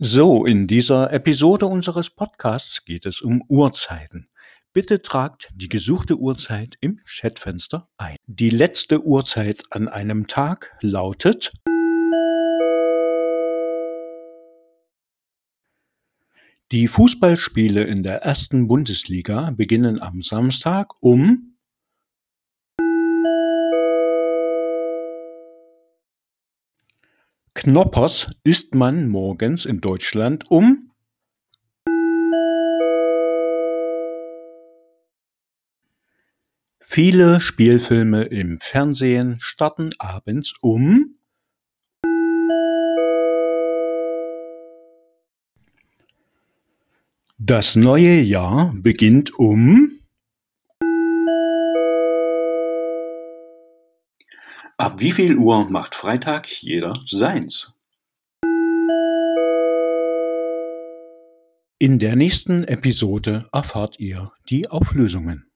So, in dieser Episode unseres Podcasts geht es um Uhrzeiten. Bitte tragt die gesuchte Uhrzeit im Chatfenster ein. Die letzte Uhrzeit an einem Tag lautet Die Fußballspiele in der ersten Bundesliga beginnen am Samstag um Knoppers isst man morgens in Deutschland um Viele Spielfilme im Fernsehen starten abends um Das neue Jahr beginnt um Ab wie viel Uhr macht Freitag jeder seins? In der nächsten Episode erfahrt ihr die Auflösungen.